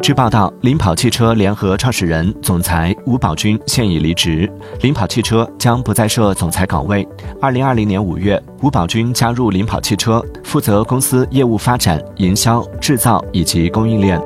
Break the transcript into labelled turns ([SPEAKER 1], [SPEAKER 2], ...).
[SPEAKER 1] 据报道，领跑汽车联合创始人、总裁吴宝军现已离职，领跑汽车将不再设总裁岗位。二零二零年五月，吴宝军加入领跑汽车，负责公司业务发展、营销、制造以及供应链。